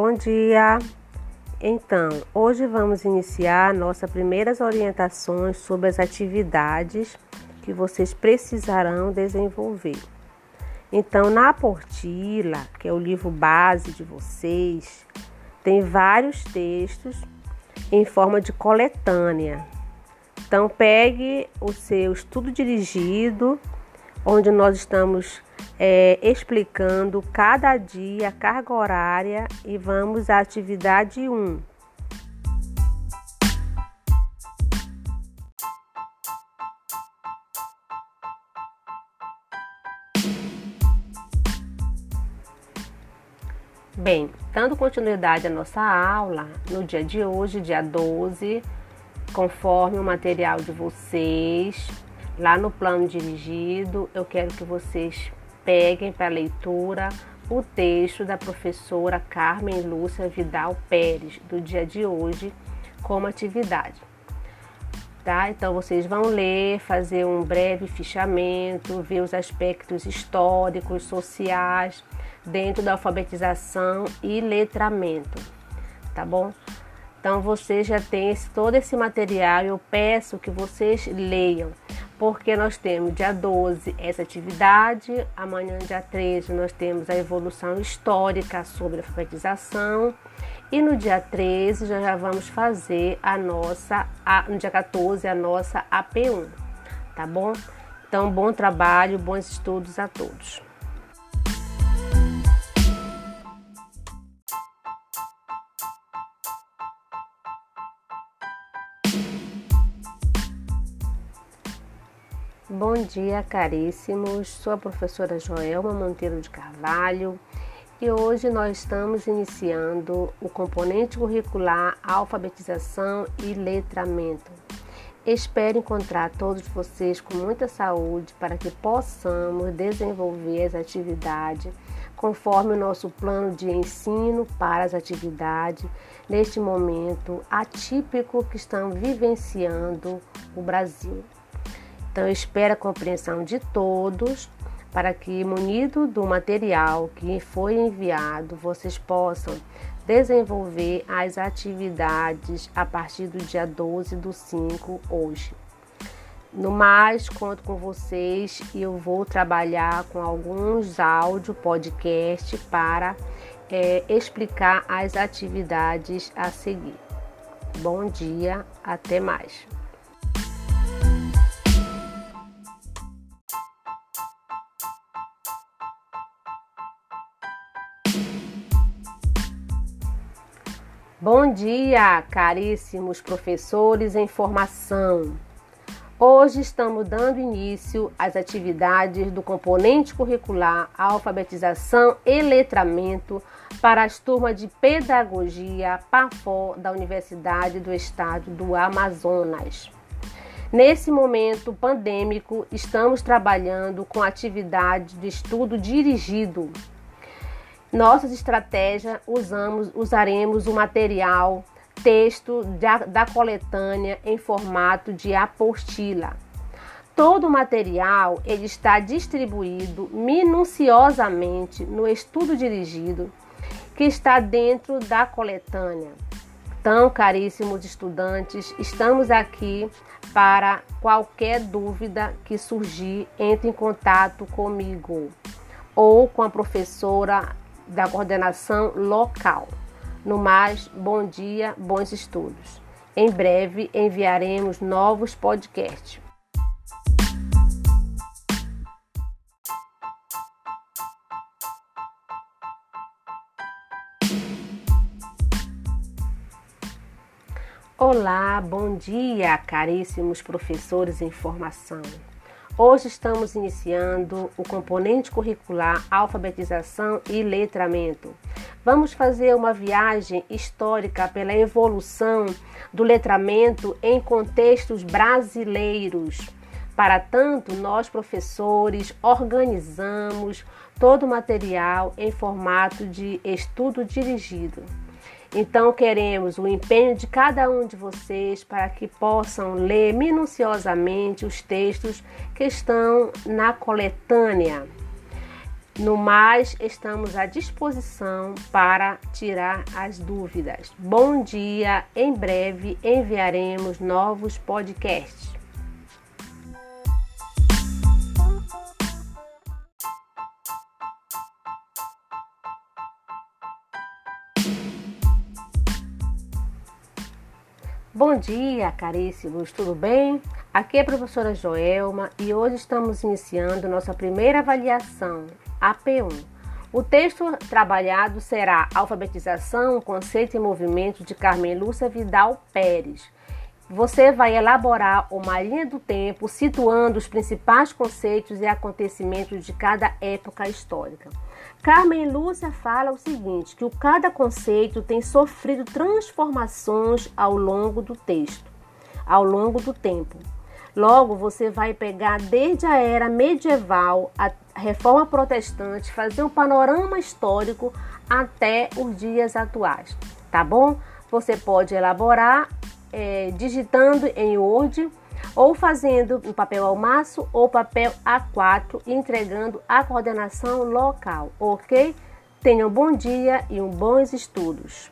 Bom dia! Então, hoje vamos iniciar nossas primeiras orientações sobre as atividades que vocês precisarão desenvolver. Então, na apostila, que é o livro base de vocês, tem vários textos em forma de coletânea. Então, pegue o seu estudo dirigido, onde nós estamos é, explicando cada dia carga horária e vamos à atividade 1. Bem, dando continuidade à nossa aula, no dia de hoje, dia 12, conforme o material de vocês, lá no plano dirigido, eu quero que vocês peguem para leitura o texto da professora Carmen Lúcia Vidal Pérez, do dia de hoje, como atividade. Tá? Então vocês vão ler, fazer um breve fichamento, ver os aspectos históricos, sociais dentro da alfabetização e letramento, tá bom? Então você já tem esse, todo esse material, eu peço que vocês leiam porque nós temos dia 12 essa atividade, amanhã, dia 13, nós temos a evolução histórica sobre a alfabetização. E no dia 13 já, já vamos fazer a nossa, a, no dia 14, a nossa AP1, tá bom? Então, bom trabalho, bons estudos a todos. Bom dia, caríssimos. Sou a professora Joelma Monteiro de Carvalho e hoje nós estamos iniciando o componente curricular Alfabetização e Letramento. Espero encontrar todos vocês com muita saúde para que possamos desenvolver as atividades conforme o nosso plano de ensino para as atividades neste momento atípico que estão vivenciando o Brasil. Então, eu espero a compreensão de todos para que, munido do material que foi enviado, vocês possam desenvolver as atividades a partir do dia 12 do 5 hoje. No mais, conto com vocês e eu vou trabalhar com alguns áudio podcast para é, explicar as atividades a seguir. Bom dia, até mais. Bom dia, caríssimos professores em formação. Hoje estamos dando início às atividades do componente curricular Alfabetização e Letramento para as turmas de Pedagogia PAFO da Universidade do Estado do Amazonas. Nesse momento pandêmico, estamos trabalhando com atividade de estudo dirigido nossas estratégias usamos, usaremos o material texto da, da coletânea em formato de apostila. Todo o material ele está distribuído minuciosamente no estudo dirigido que está dentro da coletânea. Então, caríssimos estudantes, estamos aqui para qualquer dúvida que surgir, entre em contato comigo ou com a professora da coordenação local. No mais, bom dia, bons estudos. Em breve enviaremos novos podcasts. Olá, bom dia, caríssimos professores em formação. Hoje estamos iniciando o componente curricular Alfabetização e Letramento. Vamos fazer uma viagem histórica pela evolução do letramento em contextos brasileiros. Para tanto, nós professores organizamos todo o material em formato de estudo dirigido. Então, queremos o empenho de cada um de vocês para que possam ler minuciosamente os textos que estão na coletânea. No mais, estamos à disposição para tirar as dúvidas. Bom dia! Em breve enviaremos novos podcasts. Bom dia, caríssimos, tudo bem? Aqui é a professora Joelma e hoje estamos iniciando nossa primeira avaliação, AP1. O texto trabalhado será Alfabetização, Conceito e Movimento de Carmen Lúcia Vidal Pérez. Você vai elaborar uma linha do tempo situando os principais conceitos e acontecimentos de cada época histórica. Carmen Lúcia fala o seguinte, que o cada conceito tem sofrido transformações ao longo do texto, ao longo do tempo. Logo, você vai pegar desde a era medieval, a reforma protestante, fazer um panorama histórico até os dias atuais, tá bom? Você pode elaborar é, digitando em Word ou fazendo um papel ao maço ou papel A4 e entregando a coordenação local, ok? Tenham um bom dia e um bons estudos.